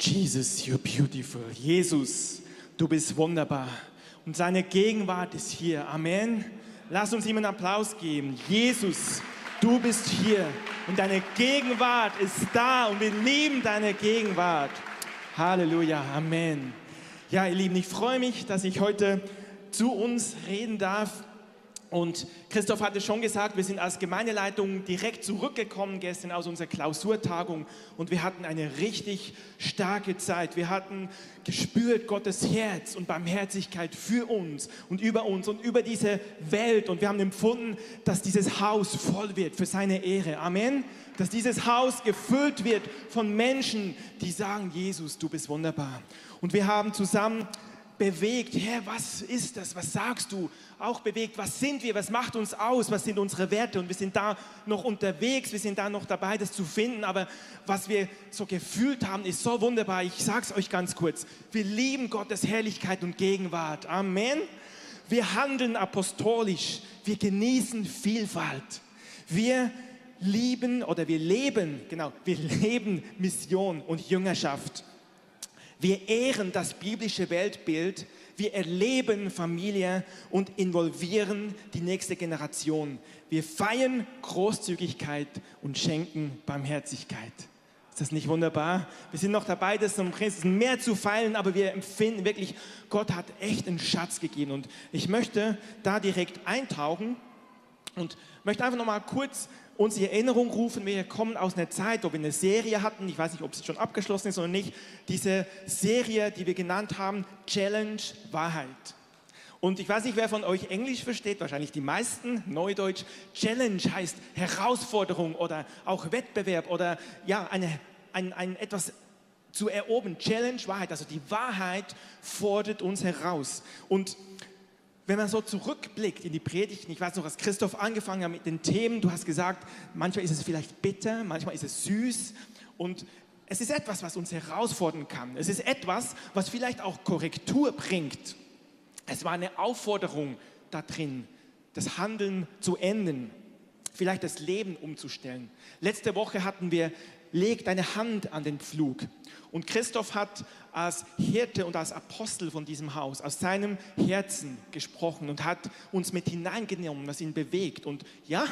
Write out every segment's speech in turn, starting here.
Jesus, you're beautiful. Jesus, du bist wunderbar. Und seine Gegenwart ist hier. Amen. Lass uns ihm einen Applaus geben. Jesus, du bist hier und deine Gegenwart ist da und wir lieben deine Gegenwart. Halleluja. Amen. Ja, ihr Lieben, ich freue mich, dass ich heute zu uns reden darf. Und Christoph hatte schon gesagt, wir sind als Gemeindeleitung direkt zurückgekommen gestern aus unserer Klausurtagung und wir hatten eine richtig starke Zeit. Wir hatten gespürt Gottes Herz und Barmherzigkeit für uns und über uns und über diese Welt und wir haben empfunden, dass dieses Haus voll wird für seine Ehre. Amen. Dass dieses Haus gefüllt wird von Menschen, die sagen, Jesus, du bist wunderbar. Und wir haben zusammen bewegt, Herr, was ist das? Was sagst du? Auch bewegt, was sind wir? Was macht uns aus? Was sind unsere Werte? Und wir sind da noch unterwegs, wir sind da noch dabei, das zu finden. Aber was wir so gefühlt haben, ist so wunderbar. Ich sage es euch ganz kurz. Wir lieben Gottes Herrlichkeit und Gegenwart. Amen. Wir handeln apostolisch. Wir genießen Vielfalt. Wir lieben oder wir leben, genau, wir leben Mission und Jüngerschaft. Wir ehren das biblische Weltbild, wir erleben Familie und involvieren die nächste Generation. Wir feiern Großzügigkeit und schenken Barmherzigkeit. Ist das nicht wunderbar? Wir sind noch dabei, das um Christen mehr zu feilen, aber wir empfinden wirklich, Gott hat echt einen Schatz gegeben. Und ich möchte da direkt eintauchen und möchte einfach noch mal kurz uns in Erinnerung rufen, wir kommen aus einer Zeit, wo wir eine Serie hatten, ich weiß nicht, ob sie schon abgeschlossen ist oder nicht, diese Serie, die wir genannt haben, Challenge Wahrheit. Und ich weiß nicht, wer von euch Englisch versteht, wahrscheinlich die meisten, Neudeutsch. Challenge heißt Herausforderung oder auch Wettbewerb oder ja, eine, ein, ein etwas zu erobern. Challenge Wahrheit, also die Wahrheit fordert uns heraus. Und wenn man so zurückblickt in die Predigten, ich weiß noch, als Christoph angefangen hat mit den Themen, du hast gesagt, manchmal ist es vielleicht bitter, manchmal ist es süß und es ist etwas, was uns herausfordern kann. Es ist etwas, was vielleicht auch Korrektur bringt. Es war eine Aufforderung da drin, das Handeln zu enden, vielleicht das Leben umzustellen. Letzte Woche hatten wir leg deine Hand an den Pflug. Und Christoph hat als Hirte und als Apostel von diesem Haus aus seinem Herzen gesprochen und hat uns mit hineingenommen, was ihn bewegt. Und ja,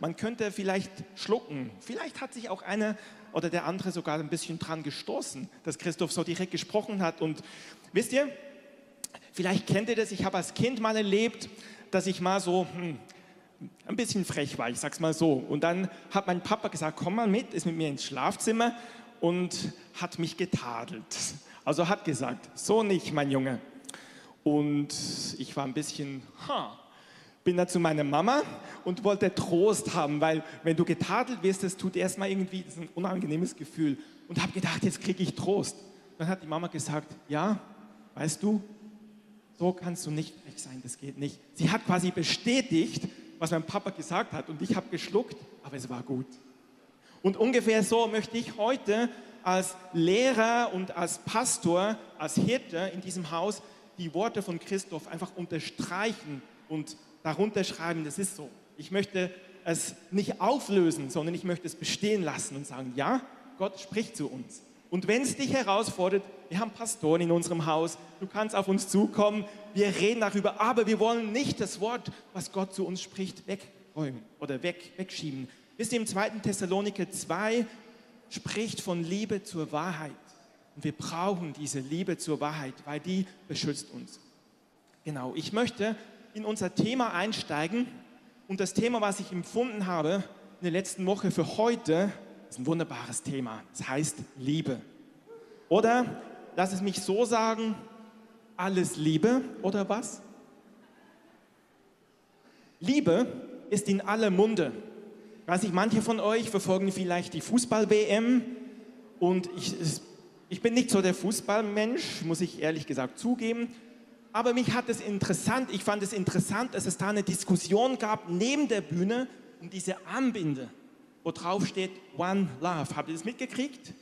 man könnte vielleicht schlucken. Vielleicht hat sich auch einer oder der andere sogar ein bisschen dran gestoßen, dass Christoph so direkt gesprochen hat. Und wisst ihr, vielleicht kennt ihr das, ich habe als Kind mal erlebt, dass ich mal so, hm, ein bisschen frech war, ich sag's mal so. Und dann hat mein Papa gesagt, komm mal mit, ist mit mir ins Schlafzimmer und hat mich getadelt. Also hat gesagt, so nicht, mein Junge. Und ich war ein bisschen, ha, bin da zu meiner Mama und wollte Trost haben, weil wenn du getadelt wirst, das tut erstmal irgendwie, das ist ein unangenehmes Gefühl. Und habe gedacht, jetzt kriege ich Trost. Dann hat die Mama gesagt, ja, weißt du, so kannst du nicht frech sein, das geht nicht. Sie hat quasi bestätigt, was mein Papa gesagt hat und ich habe geschluckt, aber es war gut. Und ungefähr so möchte ich heute als Lehrer und als Pastor, als Hirte in diesem Haus die Worte von Christoph einfach unterstreichen und darunter schreiben, das ist so. Ich möchte es nicht auflösen, sondern ich möchte es bestehen lassen und sagen, ja, Gott spricht zu uns. Und wenn es dich herausfordert, wir haben Pastoren in unserem Haus, du kannst auf uns zukommen, wir reden darüber, aber wir wollen nicht das Wort, was Gott zu uns spricht, wegräumen oder weg, wegschieben. Wisst ihr, im 2. Thessaloniker 2 spricht von Liebe zur Wahrheit. Und wir brauchen diese Liebe zur Wahrheit, weil die beschützt uns. Genau, ich möchte in unser Thema einsteigen und das Thema, was ich empfunden habe in der letzten Woche für heute, ist ein wunderbares Thema. Es heißt Liebe. Oder lass es mich so sagen, alles Liebe oder was? Liebe ist in aller Munde. Ich weiß nicht, manche von euch verfolgen vielleicht die Fußball-WM und ich, ich bin nicht so der Fußballmensch, muss ich ehrlich gesagt zugeben. Aber mich hat es interessant, ich fand es interessant, dass es da eine Diskussion gab neben der Bühne um diese Armbinde wo drauf steht One Love. Habt ihr das mitgekriegt?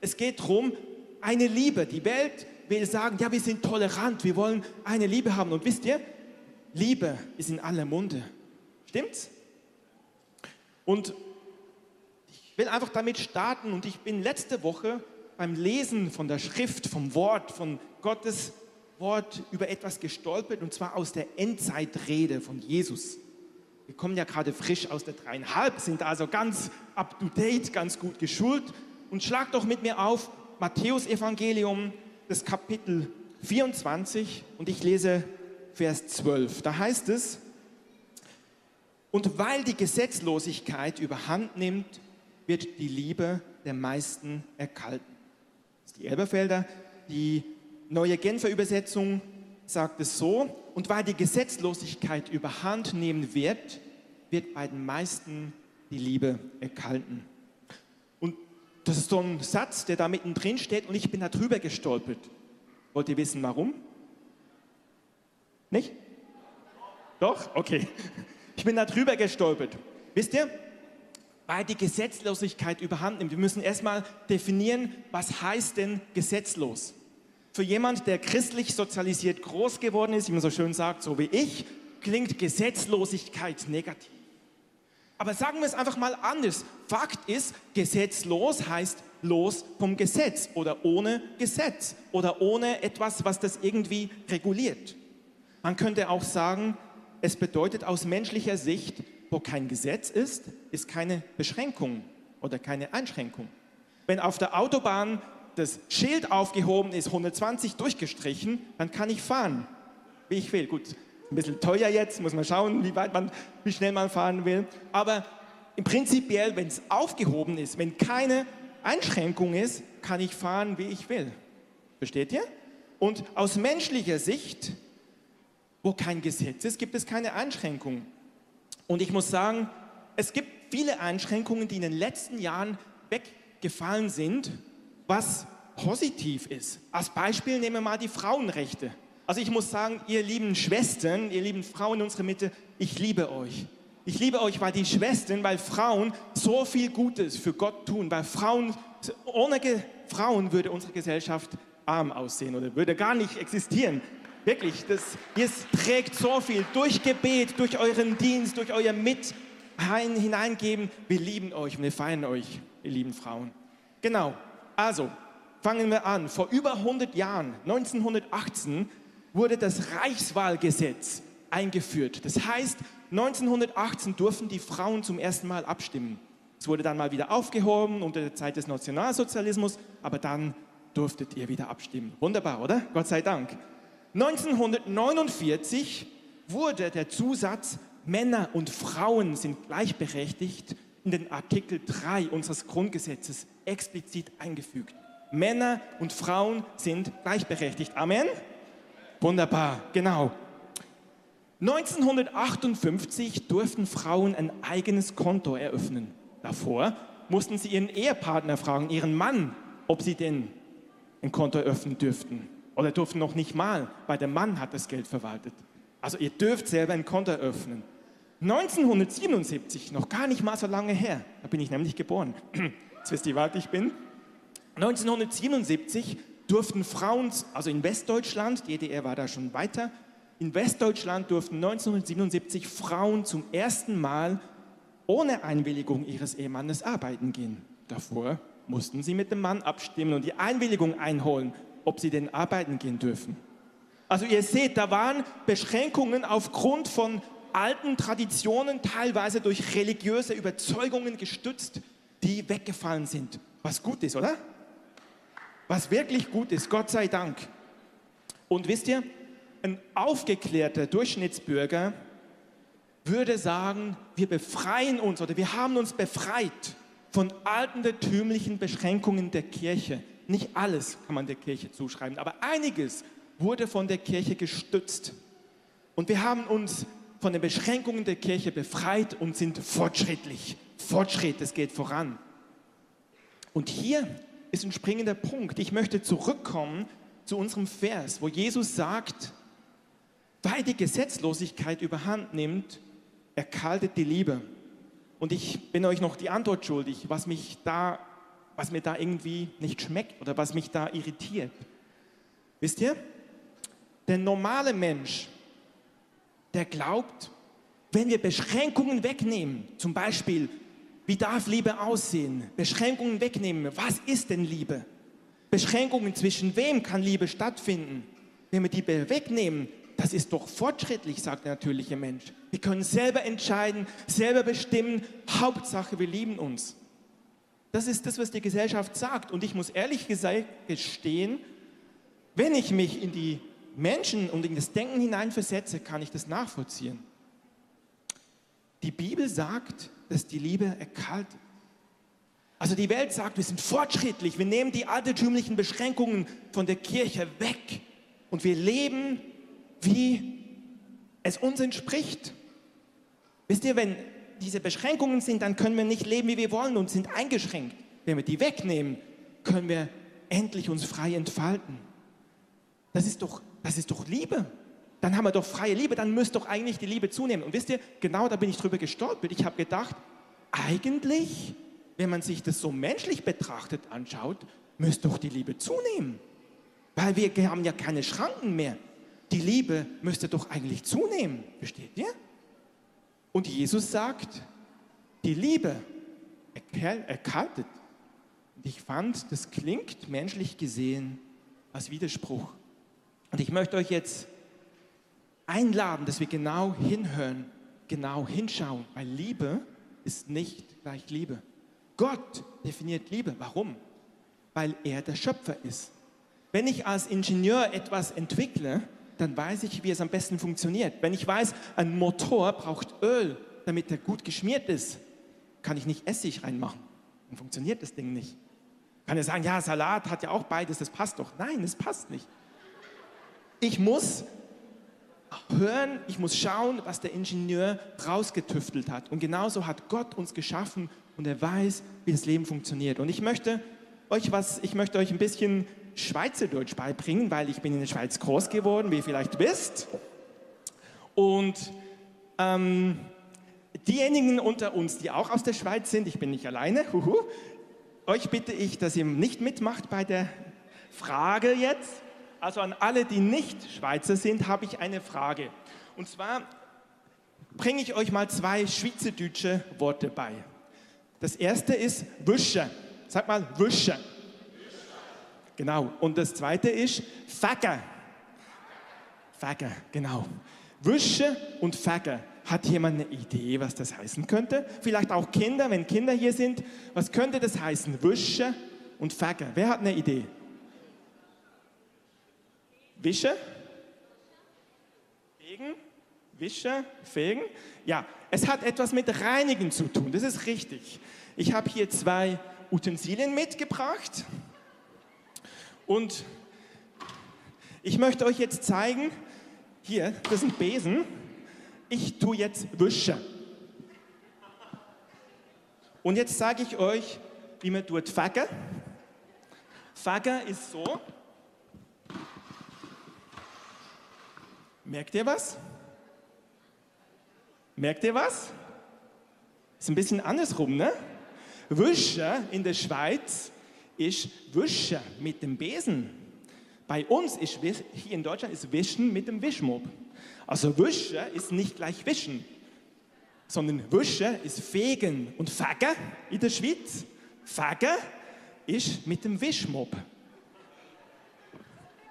Es geht darum, eine Liebe. Die Welt will sagen, ja, wir sind tolerant, wir wollen eine Liebe haben. Und wisst ihr, Liebe ist in aller Munde. Stimmt's? Und ich will einfach damit starten und ich bin letzte Woche beim Lesen von der Schrift, vom Wort, von Gottes Wort über etwas gestolpert und zwar aus der Endzeitrede von Jesus. Wir kommen ja gerade frisch aus der dreieinhalb, sind also ganz up to date, ganz gut geschult. Und schlag doch mit mir auf Matthäus Evangelium, das Kapitel 24 und ich lese Vers 12. Da heißt es, und weil die Gesetzlosigkeit überhand nimmt, wird die Liebe der meisten erkalten. Das ist die Elberfelder, die neue Genfer Übersetzung sagt es so, und weil die Gesetzlosigkeit überhand nehmen wird, wird bei den meisten die Liebe erkalten. Und das ist so ein Satz, der da mittendrin steht und ich bin da drüber gestolpert. Wollt ihr wissen, warum? Nicht? Doch? Okay. Ich bin da drüber gestolpert. Wisst ihr? Weil die Gesetzlosigkeit überhand nimmt. Wir müssen erstmal definieren, was heißt denn gesetzlos? Für jemand, der christlich sozialisiert groß geworden ist, wie man so schön sagt, so wie ich, klingt Gesetzlosigkeit negativ. Aber sagen wir es einfach mal anders. Fakt ist, gesetzlos heißt los vom Gesetz oder ohne Gesetz oder ohne etwas, was das irgendwie reguliert. Man könnte auch sagen, es bedeutet aus menschlicher Sicht, wo kein Gesetz ist, ist keine Beschränkung oder keine Einschränkung. Wenn auf der Autobahn das Schild aufgehoben ist, 120 durchgestrichen, dann kann ich fahren, wie ich will. Gut, ein bisschen teuer jetzt, muss man schauen, wie weit man, wie schnell man fahren will. Aber im prinzipiell, wenn es aufgehoben ist, wenn keine Einschränkung ist, kann ich fahren, wie ich will. Versteht ihr? Und aus menschlicher Sicht, wo kein Gesetz ist, gibt es keine Einschränkung. Und ich muss sagen, es gibt viele Einschränkungen, die in den letzten Jahren weggefallen sind was positiv ist. Als Beispiel nehmen wir mal die Frauenrechte. Also ich muss sagen, ihr lieben Schwestern, ihr lieben Frauen in unserer Mitte, ich liebe euch. Ich liebe euch, weil die Schwestern, weil Frauen so viel Gutes für Gott tun, weil Frauen, ohne Frauen würde unsere Gesellschaft arm aussehen oder würde gar nicht existieren. Wirklich, das, ihr trägt so viel durch Gebet, durch euren Dienst, durch euer Mit hineingeben. Wir lieben euch und wir feiern euch, ihr lieben Frauen. Genau, also, fangen wir an. Vor über 100 Jahren, 1918, wurde das Reichswahlgesetz eingeführt. Das heißt, 1918 durften die Frauen zum ersten Mal abstimmen. Es wurde dann mal wieder aufgehoben unter der Zeit des Nationalsozialismus, aber dann durftet ihr wieder abstimmen. Wunderbar, oder? Gott sei Dank. 1949 wurde der Zusatz Männer und Frauen sind gleichberechtigt in den Artikel 3 unseres Grundgesetzes explizit eingefügt. Männer und Frauen sind gleichberechtigt. Amen? Wunderbar, genau. 1958 durften Frauen ein eigenes Konto eröffnen. Davor mussten sie ihren Ehepartner fragen, ihren Mann, ob sie denn ein Konto eröffnen dürften. Oder durften noch nicht mal, weil der Mann hat das Geld verwaltet. Also ihr dürft selber ein Konto eröffnen. 1977, noch gar nicht mal so lange her, da bin ich nämlich geboren. Jetzt wisst ihr, wie alt ich bin. 1977 durften Frauen, also in Westdeutschland, die DDR war da schon weiter, in Westdeutschland durften 1977 Frauen zum ersten Mal ohne Einwilligung ihres Ehemannes arbeiten gehen. Davor mussten sie mit dem Mann abstimmen und die Einwilligung einholen, ob sie denn arbeiten gehen dürfen. Also ihr seht, da waren Beschränkungen aufgrund von alten Traditionen, teilweise durch religiöse Überzeugungen gestützt, die weggefallen sind. Was gut ist, oder? Was wirklich gut ist, Gott sei Dank. Und wisst ihr, ein aufgeklärter Durchschnittsbürger würde sagen, wir befreien uns oder wir haben uns befreit von altertümlichen Beschränkungen der Kirche. Nicht alles kann man der Kirche zuschreiben, aber einiges wurde von der Kirche gestützt. Und wir haben uns von den Beschränkungen der Kirche befreit und sind fortschrittlich. Fortschritt, es geht voran. Und hier ist ein springender Punkt. Ich möchte zurückkommen zu unserem Vers, wo Jesus sagt, weil die Gesetzlosigkeit überhand nimmt, erkaltet die Liebe. Und ich bin euch noch die Antwort schuldig, was mich da, was mir da irgendwie nicht schmeckt oder was mich da irritiert. Wisst ihr? Der normale Mensch der glaubt, wenn wir Beschränkungen wegnehmen, zum Beispiel, wie darf Liebe aussehen, Beschränkungen wegnehmen, was ist denn Liebe? Beschränkungen zwischen wem kann Liebe stattfinden? Wenn wir die wegnehmen, das ist doch fortschrittlich, sagt der natürliche Mensch. Wir können selber entscheiden, selber bestimmen. Hauptsache, wir lieben uns. Das ist das, was die Gesellschaft sagt. Und ich muss ehrlich gesagt gestehen, wenn ich mich in die Menschen und in das Denken hineinversetze, kann ich das nachvollziehen. Die Bibel sagt, dass die Liebe erkaltet. Also die Welt sagt, wir sind fortschrittlich, wir nehmen die altertümlichen Beschränkungen von der Kirche weg und wir leben, wie es uns entspricht. Wisst ihr, wenn diese Beschränkungen sind, dann können wir nicht leben, wie wir wollen und sind eingeschränkt. Wenn wir die wegnehmen, können wir endlich uns frei entfalten. Das ist doch, das ist doch Liebe. Dann haben wir doch freie Liebe, dann müsste doch eigentlich die Liebe zunehmen. Und wisst ihr, genau da bin ich drüber gestolpert. Ich habe gedacht, eigentlich, wenn man sich das so menschlich betrachtet anschaut, müsste doch die Liebe zunehmen. Weil wir haben ja keine Schranken mehr. Die Liebe müsste doch eigentlich zunehmen. Versteht ihr? Und Jesus sagt, die Liebe erkaltet. Und ich fand, das klingt menschlich gesehen als Widerspruch. Und ich möchte euch jetzt einladen, dass wir genau hinhören, genau hinschauen, weil Liebe ist nicht gleich Liebe. Gott definiert Liebe. Warum? Weil er der Schöpfer ist. Wenn ich als Ingenieur etwas entwickle, dann weiß ich, wie es am besten funktioniert. Wenn ich weiß, ein Motor braucht Öl, damit er gut geschmiert ist, kann ich nicht Essig reinmachen. Dann funktioniert das Ding nicht. Kann er sagen, ja, Salat hat ja auch beides, das passt doch. Nein, es passt nicht. Ich muss hören, ich muss schauen, was der Ingenieur rausgetüftelt hat. Und genauso hat Gott uns geschaffen und er weiß, wie das Leben funktioniert. Und ich möchte euch was, ich möchte euch ein bisschen Schweizerdeutsch beibringen, weil ich bin in der Schweiz groß geworden, wie ihr vielleicht wisst. Und ähm, diejenigen unter uns, die auch aus der Schweiz sind, ich bin nicht alleine, huhu, euch bitte ich, dass ihr nicht mitmacht bei der Frage jetzt. Also an alle, die nicht Schweizer sind, habe ich eine Frage. Und zwar bringe ich euch mal zwei schweizerdeutsche Worte bei. Das erste ist Wische. Sag mal Wische. Genau. Und das zweite ist Fagger. Fagger, genau. Wische und Fagger. Hat jemand eine Idee, was das heißen könnte? Vielleicht auch Kinder, wenn Kinder hier sind. Was könnte das heißen? Wische und Fagger. Wer hat eine Idee? Wische? Fegen? Wische? Fegen? Ja, es hat etwas mit Reinigen zu tun. Das ist richtig. Ich habe hier zwei Utensilien mitgebracht. Und ich möchte euch jetzt zeigen, hier, das sind Besen. Ich tue jetzt Wische. Und jetzt sage ich euch, wie man tut Fagger. Fagger ist so. Merkt ihr was? Merkt ihr was? Ist ein bisschen andersrum, ne? Wische in der Schweiz ist Wischen mit dem Besen. Bei uns ist hier in Deutschland ist Wischen mit dem Wischmob. Also Wischen ist nicht gleich Wischen, sondern Wischen ist Fegen und Fegen in der Schweiz. Fegen ist mit dem Wischmob.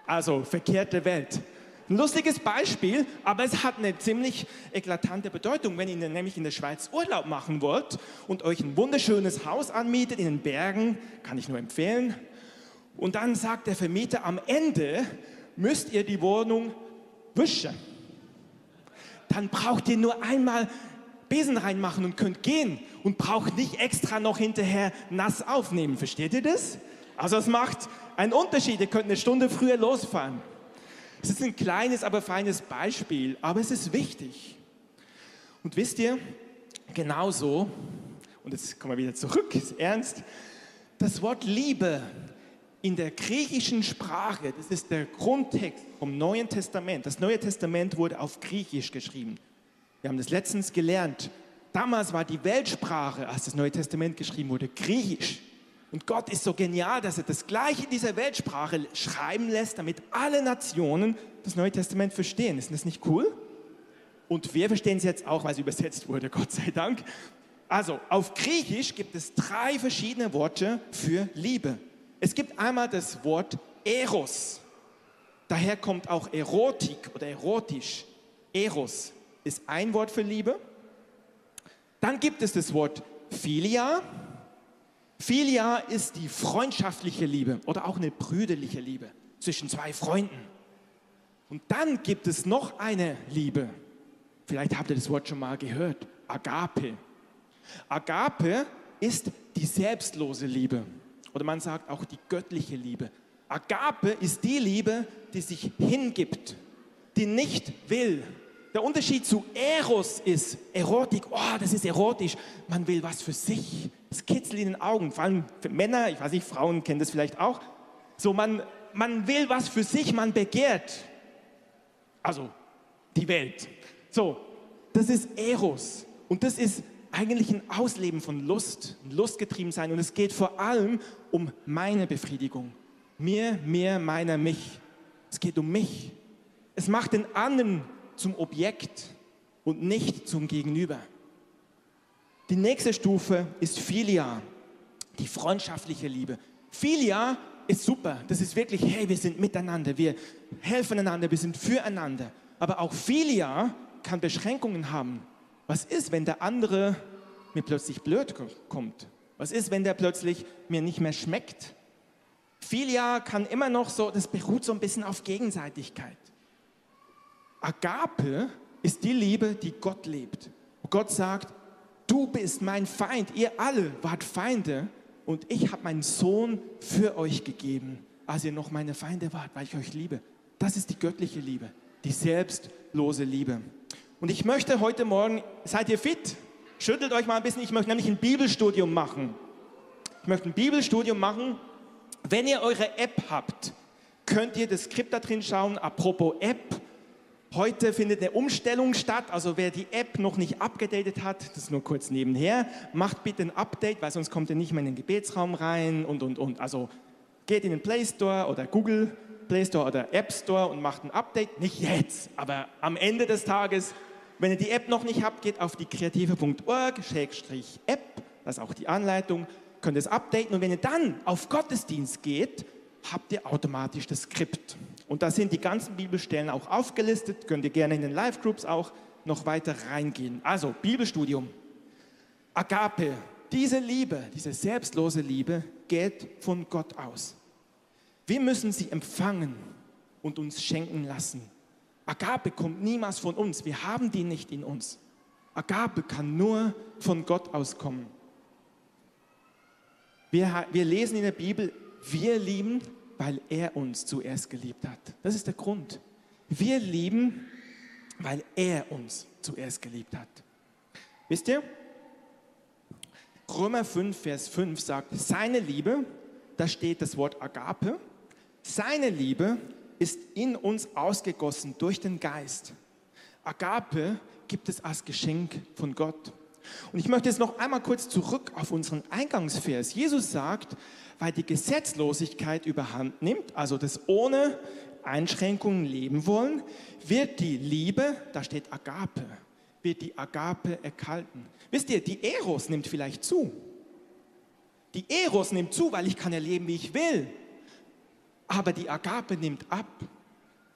Also verkehrte Welt. Ein lustiges Beispiel, aber es hat eine ziemlich eklatante Bedeutung. Wenn ihr nämlich in der Schweiz Urlaub machen wollt und euch ein wunderschönes Haus anmietet in den Bergen, kann ich nur empfehlen, und dann sagt der Vermieter, am Ende müsst ihr die Wohnung wischen. Dann braucht ihr nur einmal Besen reinmachen und könnt gehen und braucht nicht extra noch hinterher nass aufnehmen. Versteht ihr das? Also es macht einen Unterschied. Ihr könnt eine Stunde früher losfahren. Es ist ein kleines, aber feines Beispiel, aber es ist wichtig. Und wisst ihr, genauso, und jetzt kommen wir wieder zurück, ist ernst, das Wort Liebe in der griechischen Sprache, das ist der Grundtext vom Neuen Testament. Das Neue Testament wurde auf Griechisch geschrieben. Wir haben das letztens gelernt. Damals war die Weltsprache, als das Neue Testament geschrieben wurde, Griechisch. Und Gott ist so genial, dass er das Gleiche in dieser Weltsprache schreiben lässt, damit alle Nationen das Neue Testament verstehen. Ist das nicht cool? Und wir verstehen es jetzt auch, weil es übersetzt wurde, Gott sei Dank. Also, auf Griechisch gibt es drei verschiedene Worte für Liebe. Es gibt einmal das Wort Eros. Daher kommt auch Erotik oder erotisch. Eros ist ein Wort für Liebe. Dann gibt es das Wort Philia. Philia ist die freundschaftliche Liebe oder auch eine brüderliche Liebe zwischen zwei Freunden. Und dann gibt es noch eine Liebe. Vielleicht habt ihr das Wort schon mal gehört. Agape. Agape ist die selbstlose Liebe. Oder man sagt auch die göttliche Liebe. Agape ist die Liebe, die sich hingibt, die nicht will. Der Unterschied zu Eros ist Erotik. Oh, das ist erotisch. Man will was für sich. Es kitzelt in den Augen. Vor allem für Männer, ich weiß nicht, Frauen kennen das vielleicht auch. So, man, man will was für sich, man begehrt. Also die Welt. So, das ist Eros. Und das ist eigentlich ein Ausleben von Lust, Lustgetrieben sein. Und es geht vor allem um meine Befriedigung. Mir, mir, meiner, mich. Es geht um mich. Es macht den anderen zum Objekt und nicht zum Gegenüber. Die nächste Stufe ist Philia, die freundschaftliche Liebe. Philia ist super. Das ist wirklich, hey, wir sind miteinander, wir helfen einander, wir sind füreinander. Aber auch Philia kann Beschränkungen haben. Was ist, wenn der andere mir plötzlich blöd kommt? Was ist, wenn der plötzlich mir nicht mehr schmeckt? Philia kann immer noch so, das beruht so ein bisschen auf Gegenseitigkeit. Agape ist die Liebe, die Gott lebt. Gott sagt, du bist mein Feind, ihr alle wart Feinde und ich habe meinen Sohn für euch gegeben, als ihr noch meine Feinde wart, weil ich euch liebe. Das ist die göttliche Liebe, die selbstlose Liebe. Und ich möchte heute Morgen, seid ihr fit? Schüttelt euch mal ein bisschen, ich möchte nämlich ein Bibelstudium machen. Ich möchte ein Bibelstudium machen. Wenn ihr eure App habt, könnt ihr das Skript da drin schauen. Apropos App, Heute findet eine Umstellung statt, also wer die App noch nicht abgedatet hat, das nur kurz nebenher, macht bitte ein Update, weil sonst kommt ihr nicht mehr in den Gebetsraum rein und, und, und. Also geht in den Play Store oder Google Play Store oder App Store und macht ein Update. Nicht jetzt, aber am Ende des Tages, wenn ihr die App noch nicht habt, geht auf die kreative.org-app, das ist auch die Anleitung, könnt es updaten und wenn ihr dann auf Gottesdienst geht, habt ihr automatisch das Skript. Und da sind die ganzen Bibelstellen auch aufgelistet. Könnt ihr gerne in den Live-Groups auch noch weiter reingehen. Also, Bibelstudium. Agape, diese Liebe, diese selbstlose Liebe geht von Gott aus. Wir müssen sie empfangen und uns schenken lassen. Agape kommt niemals von uns. Wir haben die nicht in uns. Agape kann nur von Gott auskommen. Wir, wir lesen in der Bibel, wir lieben weil er uns zuerst geliebt hat. Das ist der Grund. Wir lieben, weil er uns zuerst geliebt hat. Wisst ihr? Römer 5, Vers 5 sagt, seine Liebe, da steht das Wort Agape, seine Liebe ist in uns ausgegossen durch den Geist. Agape gibt es als Geschenk von Gott. Und ich möchte jetzt noch einmal kurz zurück auf unseren Eingangsvers. Jesus sagt, weil die Gesetzlosigkeit überhand nimmt, also das ohne Einschränkungen leben wollen, wird die Liebe, da steht Agape, wird die Agape erkalten. Wisst ihr, die Eros nimmt vielleicht zu. Die Eros nimmt zu, weil ich kann ja leben, wie ich will. Aber die Agape nimmt ab.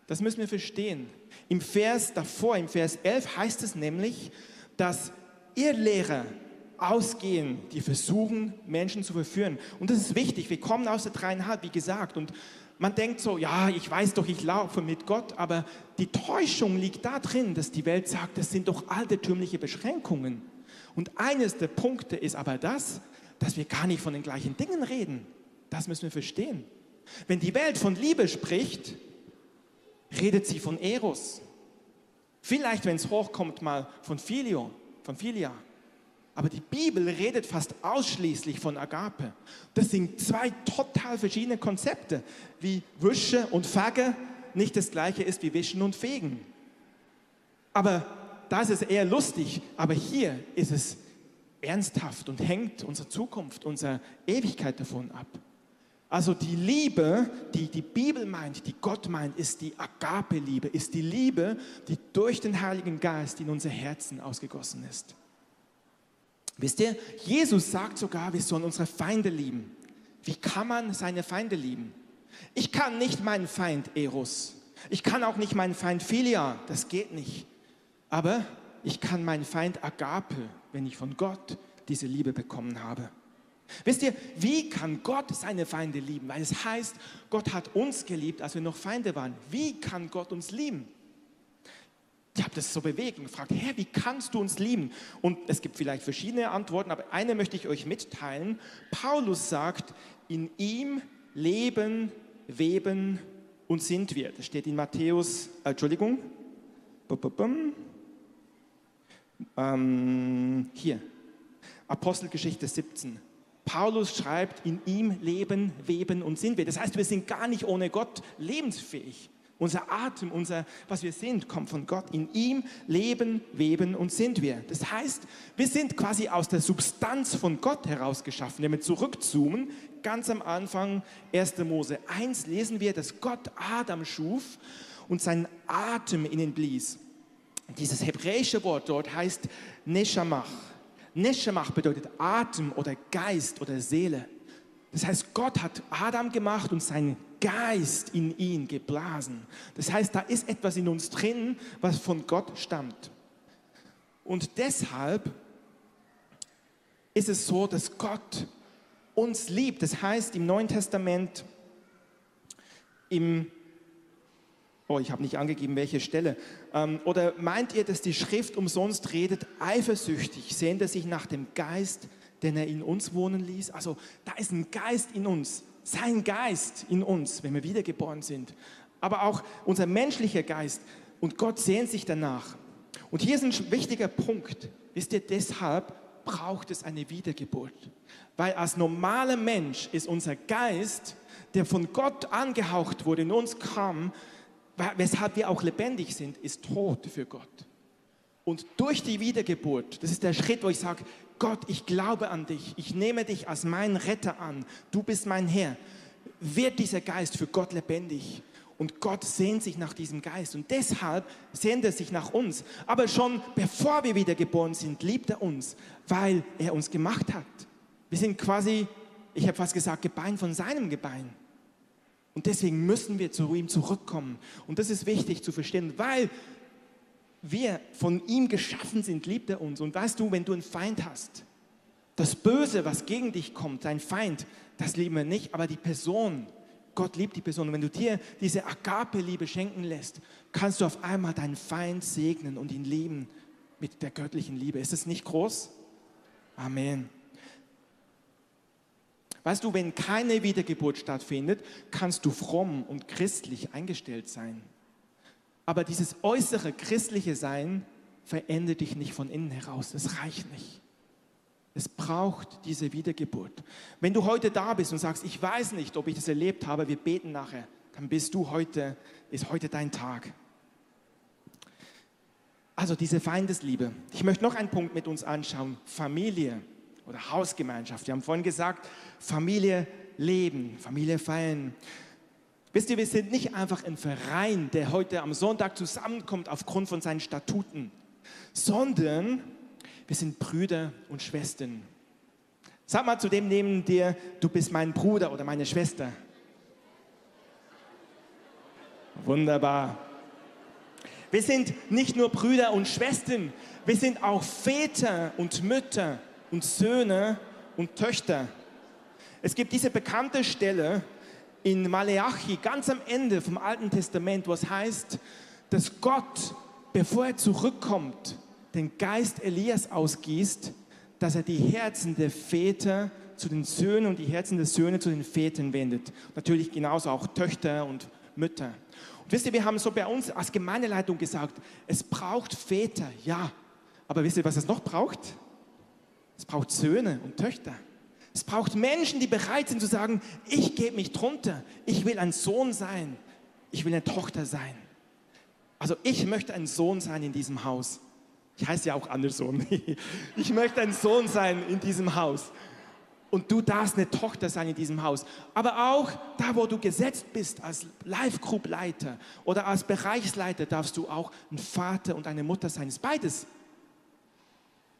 Das müssen wir verstehen. Im Vers davor, im Vers 11 heißt es nämlich, dass ihr Lehrer ausgehen, die versuchen, Menschen zu verführen. Und das ist wichtig. Wir kommen aus der dreieinhalb, wie gesagt. Und man denkt so, ja, ich weiß doch, ich laufe mit Gott, aber die Täuschung liegt da drin, dass die Welt sagt, das sind doch altertümliche Beschränkungen. Und eines der Punkte ist aber das, dass wir gar nicht von den gleichen Dingen reden. Das müssen wir verstehen. Wenn die Welt von Liebe spricht, redet sie von Eros. Vielleicht, wenn es hochkommt, mal von Filio, von Filia. Aber die Bibel redet fast ausschließlich von Agape. Das sind zwei total verschiedene Konzepte, wie Wische und Fagge nicht das gleiche ist wie Wischen und Fegen. Aber da ist es eher lustig, aber hier ist es ernsthaft und hängt unsere Zukunft, unsere Ewigkeit davon ab. Also die Liebe, die die Bibel meint, die Gott meint, ist die Agape-Liebe, ist die Liebe, die durch den Heiligen Geist in unser Herzen ausgegossen ist. Wisst ihr, Jesus sagt sogar, wir sollen unsere Feinde lieben. Wie kann man seine Feinde lieben? Ich kann nicht meinen Feind Eros. Ich kann auch nicht meinen Feind Philia. Das geht nicht. Aber ich kann meinen Feind Agape, wenn ich von Gott diese Liebe bekommen habe. Wisst ihr, wie kann Gott seine Feinde lieben? Weil es heißt, Gott hat uns geliebt, als wir noch Feinde waren. Wie kann Gott uns lieben? Ich habe das so bewegt und gefragt, Herr, wie kannst du uns lieben? Und es gibt vielleicht verschiedene Antworten, aber eine möchte ich euch mitteilen. Paulus sagt, in ihm leben, weben und sind wir. Das steht in Matthäus, äh, Entschuldigung, ähm, hier, Apostelgeschichte 17. Paulus schreibt, in ihm leben, weben und sind wir. Das heißt, wir sind gar nicht ohne Gott lebensfähig. Unser Atem, unser, was wir sind, kommt von Gott. In ihm leben, weben und sind wir. Das heißt, wir sind quasi aus der Substanz von Gott heraus geschaffen. Wenn wir zurückzoomen, ganz am Anfang 1. Mose 1 lesen wir, dass Gott Adam schuf und seinen Atem in ihn blies. Dieses hebräische Wort dort heißt Neshamach. Neshamach bedeutet Atem oder Geist oder Seele. Das heißt, Gott hat Adam gemacht und seinen Geist in ihn geblasen. Das heißt, da ist etwas in uns drin, was von Gott stammt. Und deshalb ist es so, dass Gott uns liebt. Das heißt im Neuen Testament, im Oh, ich habe nicht angegeben, welche Stelle. Ähm, oder meint ihr, dass die Schrift umsonst redet, eifersüchtig, sehnt er sich nach dem Geist, den er in uns wohnen ließ? Also da ist ein Geist in uns, sein Geist in uns, wenn wir wiedergeboren sind. Aber auch unser menschlicher Geist. Und Gott sehnt sich danach. Und hier ist ein wichtiger Punkt. Wisst ihr, deshalb braucht es eine Wiedergeburt. Weil als normaler Mensch ist unser Geist, der von Gott angehaucht wurde, in uns kam, weshalb wir auch lebendig sind, ist tot für Gott. Und durch die Wiedergeburt, das ist der Schritt, wo ich sage, Gott, ich glaube an dich, ich nehme dich als meinen Retter an, du bist mein Herr, wird dieser Geist für Gott lebendig. Und Gott sehnt sich nach diesem Geist. Und deshalb sehnt er sich nach uns. Aber schon bevor wir wiedergeboren sind, liebt er uns, weil er uns gemacht hat. Wir sind quasi, ich habe fast gesagt, Gebein von seinem Gebein. Und deswegen müssen wir zu ihm zurückkommen. Und das ist wichtig zu verstehen, weil wir von ihm geschaffen sind, liebt er uns. Und weißt du, wenn du einen Feind hast, das Böse, was gegen dich kommt, dein Feind, das lieben wir nicht, aber die Person, Gott liebt die Person. Und wenn du dir diese Agape-Liebe schenken lässt, kannst du auf einmal deinen Feind segnen und ihn lieben mit der göttlichen Liebe. Ist das nicht groß? Amen. Weißt du, wenn keine Wiedergeburt stattfindet, kannst du fromm und christlich eingestellt sein. Aber dieses äußere christliche Sein verändert dich nicht von innen heraus. Das reicht nicht. Es braucht diese Wiedergeburt. Wenn du heute da bist und sagst, ich weiß nicht, ob ich das erlebt habe, wir beten nachher, dann bist du heute, ist heute dein Tag. Also diese Feindesliebe. Ich möchte noch einen Punkt mit uns anschauen. Familie oder Hausgemeinschaft. Wir haben vorhin gesagt, Familie leben, Familie feiern. Wisst ihr, wir sind nicht einfach ein Verein, der heute am Sonntag zusammenkommt aufgrund von seinen Statuten, sondern wir sind Brüder und Schwestern. Sag mal zu dem neben dir, du bist mein Bruder oder meine Schwester. Wunderbar. Wir sind nicht nur Brüder und Schwestern, wir sind auch Väter und Mütter und Söhne und Töchter. Es gibt diese bekannte Stelle in Maleachi, ganz am Ende vom Alten Testament, wo es heißt, dass Gott, bevor er zurückkommt, den Geist Elias ausgießt, dass er die Herzen der Väter zu den Söhnen und die Herzen der Söhne zu den Vätern wendet. Natürlich genauso auch Töchter und Mütter. Und wisst ihr, wir haben so bei uns als Gemeindeleitung gesagt, es braucht Väter, ja. Aber wisst ihr, was es noch braucht? Es braucht Söhne und Töchter. Es braucht Menschen, die bereit sind zu sagen, ich gebe mich drunter. Ich will ein Sohn sein. Ich will eine Tochter sein. Also ich möchte ein Sohn sein in diesem Haus. Ich heiße ja auch Anderson. Ich möchte ein Sohn sein in diesem Haus. Und du darfst eine Tochter sein in diesem Haus. Aber auch da, wo du gesetzt bist als Live-Group-Leiter oder als Bereichsleiter, darfst du auch ein Vater und eine Mutter sein. Das ist beides.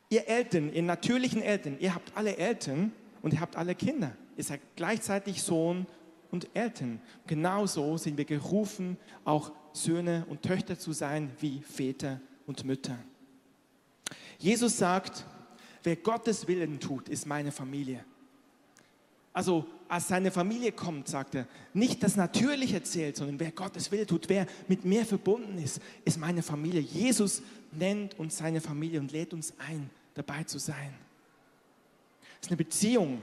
Ihr Eltern, ihr natürlichen Eltern, ihr habt alle Eltern und ihr habt alle Kinder. ist er gleichzeitig Sohn und Eltern. Genauso sind wir gerufen, auch Söhne und Töchter zu sein wie Väter und Mütter. Jesus sagt, wer Gottes Willen tut, ist meine Familie. Also als seine Familie kommt, sagt er, nicht das Natürliche zählt, sondern wer Gottes Wille tut, wer mit mir verbunden ist, ist meine Familie. Jesus nennt uns seine Familie und lädt uns ein, dabei zu sein. Es ist eine Beziehung.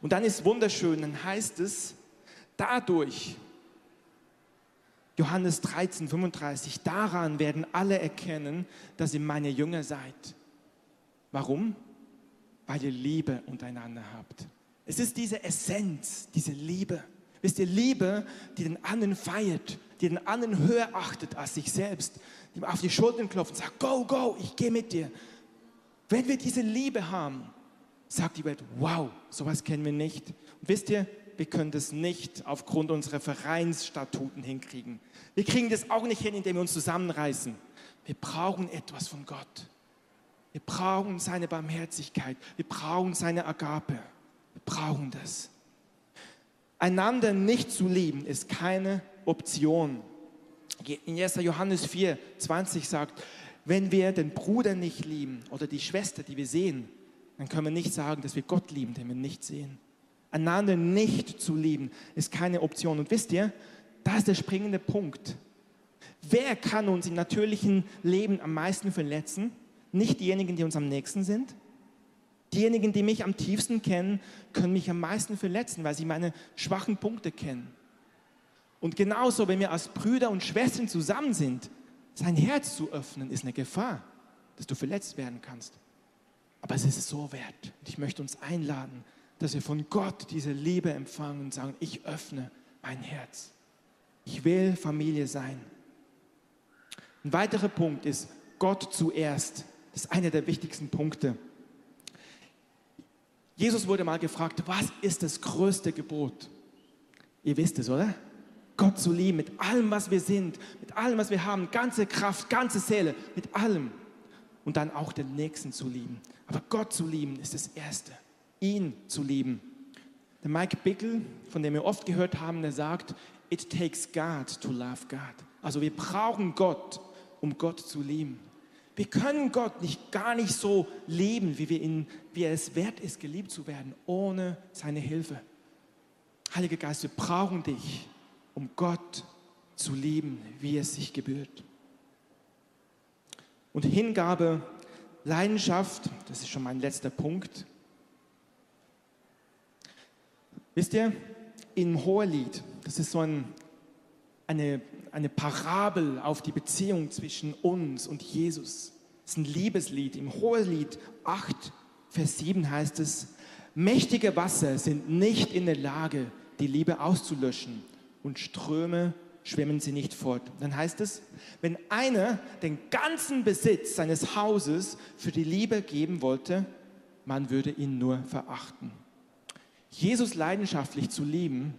Und dann ist wunderschön, dann heißt es, dadurch, Johannes 13, 35, daran werden alle erkennen, dass ihr meine Jünger seid. Warum? Weil ihr Liebe untereinander habt. Es ist diese Essenz, diese Liebe. Wisst ihr, Liebe, die den anderen feiert, die den anderen höher achtet als sich selbst, die auf die Schultern klopft und sagt, go, go, ich gehe mit dir. Wenn wir diese Liebe haben, sagt die Welt, wow, sowas kennen wir nicht. Und wisst ihr, wir können das nicht aufgrund unserer Vereinsstatuten hinkriegen. Wir kriegen das auch nicht hin, indem wir uns zusammenreißen. Wir brauchen etwas von Gott. Wir brauchen seine Barmherzigkeit. Wir brauchen seine Agape. Wir brauchen das. Einander nicht zu lieben ist keine Option. In 1. Johannes 4, 20 sagt, wenn wir den Bruder nicht lieben oder die Schwester, die wir sehen, dann können wir nicht sagen, dass wir Gott lieben, den wir nicht sehen. Einander nicht zu lieben ist keine Option. Und wisst ihr, da ist der springende Punkt. Wer kann uns im natürlichen Leben am meisten verletzen? Nicht diejenigen, die uns am nächsten sind. Diejenigen, die mich am tiefsten kennen, können mich am meisten verletzen, weil sie meine schwachen Punkte kennen. Und genauso, wenn wir als Brüder und Schwestern zusammen sind, sein Herz zu öffnen, ist eine Gefahr, dass du verletzt werden kannst. Aber es ist so wert. Ich möchte uns einladen, dass wir von Gott diese Liebe empfangen und sagen, ich öffne mein Herz. Ich will Familie sein. Ein weiterer Punkt ist Gott zuerst. Das ist einer der wichtigsten Punkte. Jesus wurde mal gefragt, was ist das größte Gebot? Ihr wisst es, oder? Gott zu lieben mit allem, was wir sind, mit allem, was wir haben, ganze Kraft, ganze Seele, mit allem. Und dann auch den Nächsten zu lieben. Aber Gott zu lieben ist das Erste. Ihn zu lieben. Der Mike Bickle, von dem wir oft gehört haben, der sagt, it takes God to love God. Also wir brauchen Gott, um Gott zu lieben. Wir können Gott nicht gar nicht so lieben, wie, wir ihn, wie er es wert ist, geliebt zu werden, ohne seine Hilfe. Heiliger Geist, wir brauchen dich, um Gott zu lieben, wie es sich gebührt. Und Hingabe, Leidenschaft, das ist schon mein letzter Punkt. Wisst ihr, im Hohelied, das ist so ein, eine, eine Parabel auf die Beziehung zwischen uns und Jesus. Das ist ein Liebeslied. Im Hohelied 8, Vers 7 heißt es, mächtige Wasser sind nicht in der Lage, die Liebe auszulöschen und Ströme schwimmen sie nicht fort. Dann heißt es, wenn einer den ganzen Besitz seines Hauses für die Liebe geben wollte, man würde ihn nur verachten. Jesus leidenschaftlich zu lieben,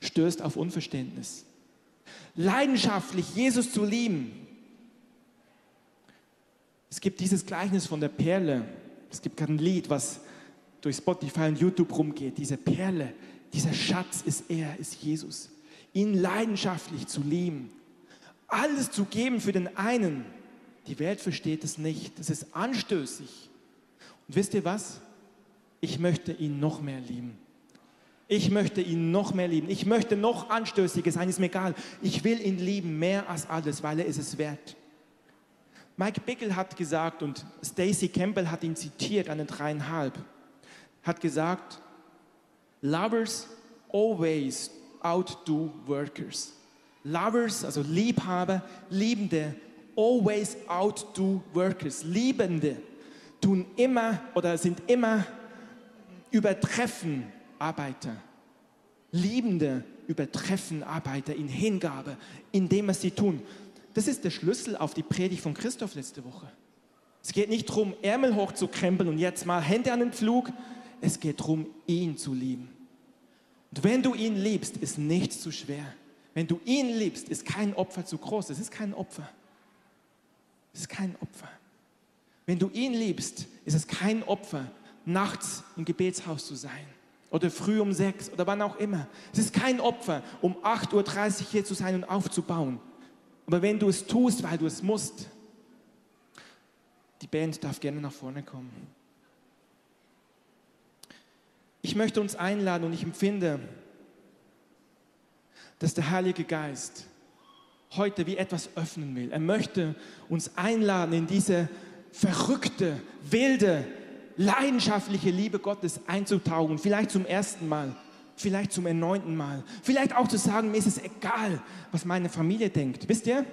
stößt auf Unverständnis. Leidenschaftlich Jesus zu lieben. Es gibt dieses Gleichnis von der Perle. Es gibt gerade ein Lied, was durch Spotify und YouTube rumgeht. Diese Perle, dieser Schatz ist er, ist Jesus. Ihn leidenschaftlich zu lieben. Alles zu geben für den einen. Die Welt versteht es nicht. Das ist anstößig. Und wisst ihr was? Ich möchte ihn noch mehr lieben. Ich möchte ihn noch mehr lieben. Ich möchte noch anstößiger sein, ist mir egal. Ich will ihn lieben mehr als alles, weil er ist es wert. Mike Bickle hat gesagt und Stacy Campbell hat ihn zitiert an den dreieinhalb, hat gesagt, Lovers always outdo workers. Lovers, also Liebhaber, Liebende, always outdo workers. Liebende tun immer oder sind immer übertreffen Arbeiter. Liebende übertreffen Arbeiter in Hingabe, in dem, was sie tun. Das ist der Schlüssel auf die Predigt von Christoph letzte Woche. Es geht nicht darum, Ärmel hochzukrempeln und jetzt mal Hände an den Flug. Es geht darum, ihn zu lieben. Und wenn du ihn liebst, ist nichts zu schwer. Wenn du ihn liebst, ist kein Opfer zu groß. Es ist kein Opfer. Es ist kein Opfer. Wenn du ihn liebst, ist es kein Opfer, nachts im Gebetshaus zu sein oder früh um sechs oder wann auch immer. Es ist kein Opfer, um 8.30 Uhr hier zu sein und aufzubauen. Aber wenn du es tust, weil du es musst, die Band darf gerne nach vorne kommen. Ich möchte uns einladen und ich empfinde, dass der Heilige Geist heute wie etwas öffnen will. Er möchte uns einladen, in diese verrückte, wilde, leidenschaftliche Liebe Gottes einzutauchen. Vielleicht zum ersten Mal, vielleicht zum erneuten Mal. Vielleicht auch zu sagen, mir ist es egal, was meine Familie denkt. Wisst ihr?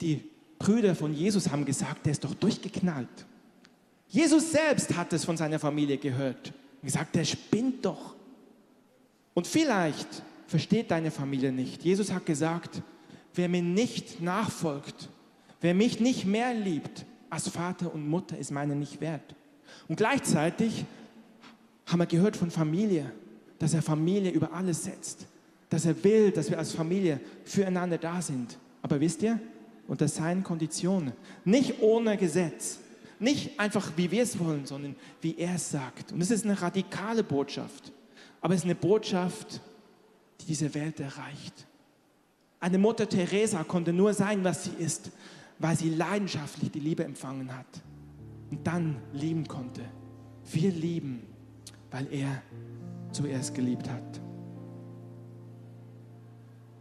Die Brüder von Jesus haben gesagt, der ist doch durchgeknallt. Jesus selbst hat es von seiner Familie gehört und gesagt, der spinnt doch. Und vielleicht versteht deine Familie nicht. Jesus hat gesagt, wer mir nicht nachfolgt, wer mich nicht mehr liebt als Vater und Mutter, ist meine nicht wert. Und gleichzeitig haben wir gehört von Familie, dass er Familie über alles setzt, dass er will, dass wir als Familie füreinander da sind. Aber wisst ihr, unter seinen Konditionen, nicht ohne Gesetz, nicht einfach wie wir es wollen, sondern wie er es sagt. Und es ist eine radikale Botschaft, aber es ist eine Botschaft, die diese Welt erreicht. Eine Mutter Teresa konnte nur sein, was sie ist, weil sie leidenschaftlich die Liebe empfangen hat und dann lieben konnte. Wir lieben, weil er zuerst geliebt hat.